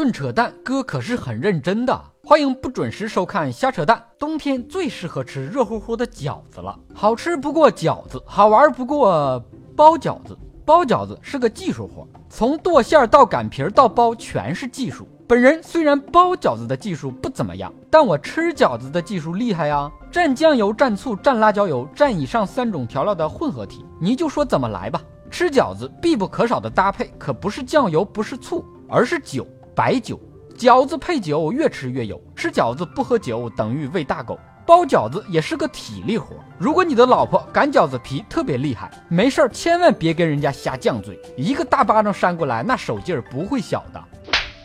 论扯淡，哥可是很认真的。欢迎不准时收看瞎扯淡。冬天最适合吃热乎乎的饺子了，好吃不过饺子，好玩不过包饺子。包饺子是个技术活，从剁馅到擀皮到包全是技术。本人虽然包饺子的技术不怎么样，但我吃饺子的技术厉害呀！蘸酱油、蘸醋、蘸辣椒油、蘸以上三种调料的混合体，你就说怎么来吧。吃饺子必不可少的搭配可不是酱油，不是醋，而是酒，白酒。饺子配酒越吃越有，吃饺子不喝酒等于喂大狗。包饺子也是个体力活，如果你的老婆擀饺子皮特别厉害，没事儿千万别跟人家瞎犟嘴，一个大巴掌扇过来，那手劲儿不会小的。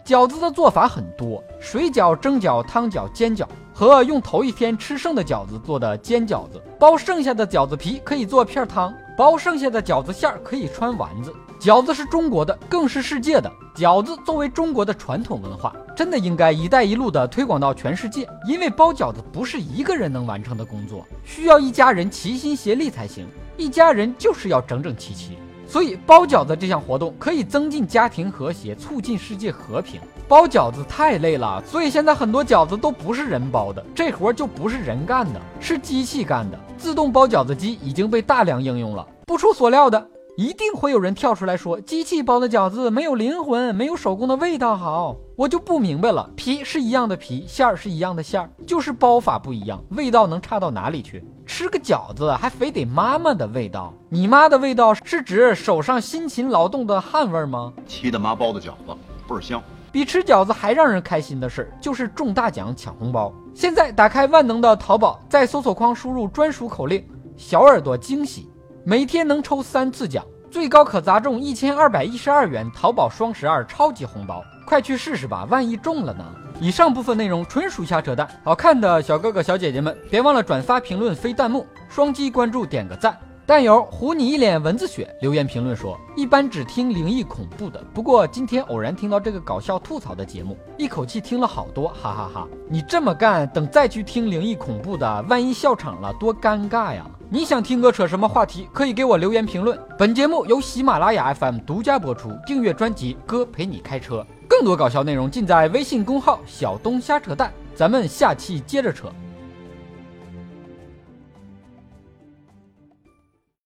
饺子的做法很多，水饺、蒸饺、汤饺、煎饺，和用头一天吃剩的饺子做的煎饺子。包剩下的饺子皮可以做片汤，包剩下的饺子馅儿可以穿丸子。饺子是中国的，更是世界的。饺子作为中国的传统文化，真的应该“一带一路”的推广到全世界。因为包饺子不是一个人能完成的工作，需要一家人齐心协力才行。一家人就是要整整齐齐。所以包饺子这项活动可以增进家庭和谐，促进世界和平。包饺子太累了，所以现在很多饺子都不是人包的，这活就不是人干的，是机器干的。自动包饺子机已经被大量应用了。不出所料的，一定会有人跳出来说，机器包的饺子没有灵魂，没有手工的味道好。我就不明白了，皮是一样的皮，馅儿是一样的馅儿，就是包法不一样，味道能差到哪里去？吃个饺子还非得妈妈的味道？你妈的味道是指手上辛勤劳动的汗味吗？七大妈包的饺子倍儿香。比吃饺子还让人开心的事就是中大奖抢红包。现在打开万能的淘宝，在搜索框输入专属口令“小耳朵惊喜”，每天能抽三次奖，最高可砸中一千二百一十二元淘宝双十二超级红包。快去试试吧，万一中了呢？以上部分内容纯属瞎扯淡，好看的小哥哥小姐姐们，别忘了转发、评论、飞弹幕、双击关注、点个赞。弹友糊你一脸蚊子血留言评论说，一般只听灵异恐怖的，不过今天偶然听到这个搞笑吐槽的节目，一口气听了好多，哈哈哈！你这么干，等再去听灵异恐怖的，万一笑场了，多尴尬呀！你想听哥扯什么话题，可以给我留言评论。本节目由喜马拉雅 FM 独家播出，订阅专辑哥陪你开车。更多搞笑内容尽在微信公号“小东瞎扯淡”，咱们下期接着扯。